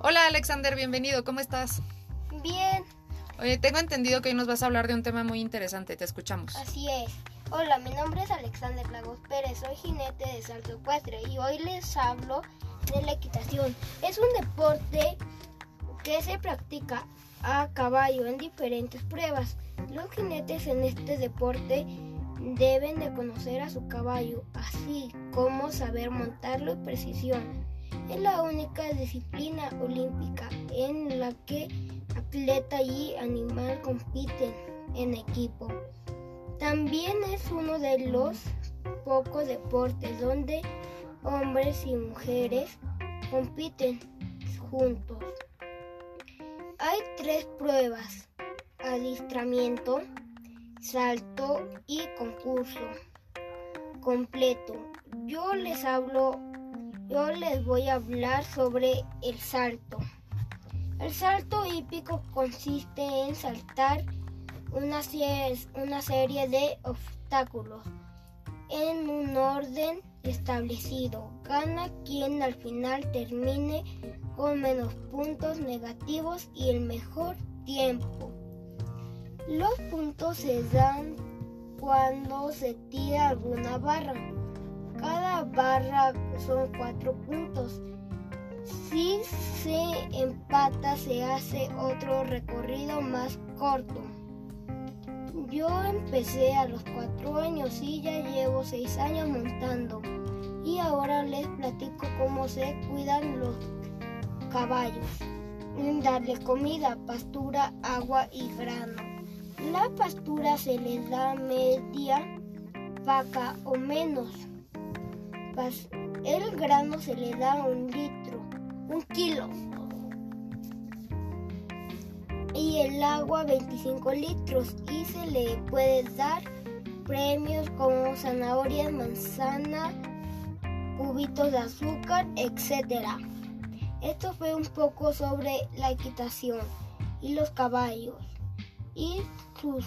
Hola Alexander, bienvenido, ¿cómo estás? Bien. Oye, tengo entendido que hoy nos vas a hablar de un tema muy interesante, te escuchamos. Así es. Hola, mi nombre es Alexander Lagos Pérez, soy jinete de salto ecuestre y hoy les hablo de la equitación. Es un deporte que se practica a caballo en diferentes pruebas. Los jinetes en este deporte deben de conocer a su caballo, así como saber montarlo y precisión. Es la única disciplina olímpica en la que atleta y animal compiten en equipo. También es uno de los pocos deportes donde hombres y mujeres compiten juntos. Hay tres pruebas, adiestramiento, salto y concurso completo. Yo les hablo yo les voy a hablar sobre el salto. El salto hípico consiste en saltar una, una serie de obstáculos en un orden establecido. Gana quien al final termine con menos puntos negativos y el mejor tiempo. Los puntos se dan cuando se tira alguna barra cada barra son cuatro puntos. Si se empata se hace otro recorrido más corto. Yo empecé a los cuatro años y ya llevo seis años montando. Y ahora les platico cómo se cuidan los caballos. Darle comida, pastura, agua y grano. La pastura se les da media vaca o menos el grano se le da un litro, un kilo. Y el agua 25 litros y se le puede dar premios como zanahoria, manzana, cubitos de azúcar, etc. Esto fue un poco sobre la equitación y los caballos y su,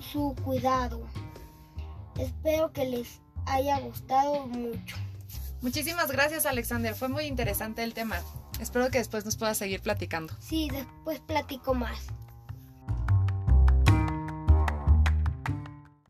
su cuidado. Espero que les haya gustado mucho. Muchísimas gracias Alexander, fue muy interesante el tema. Espero que después nos puedas seguir platicando. Sí, después platico más.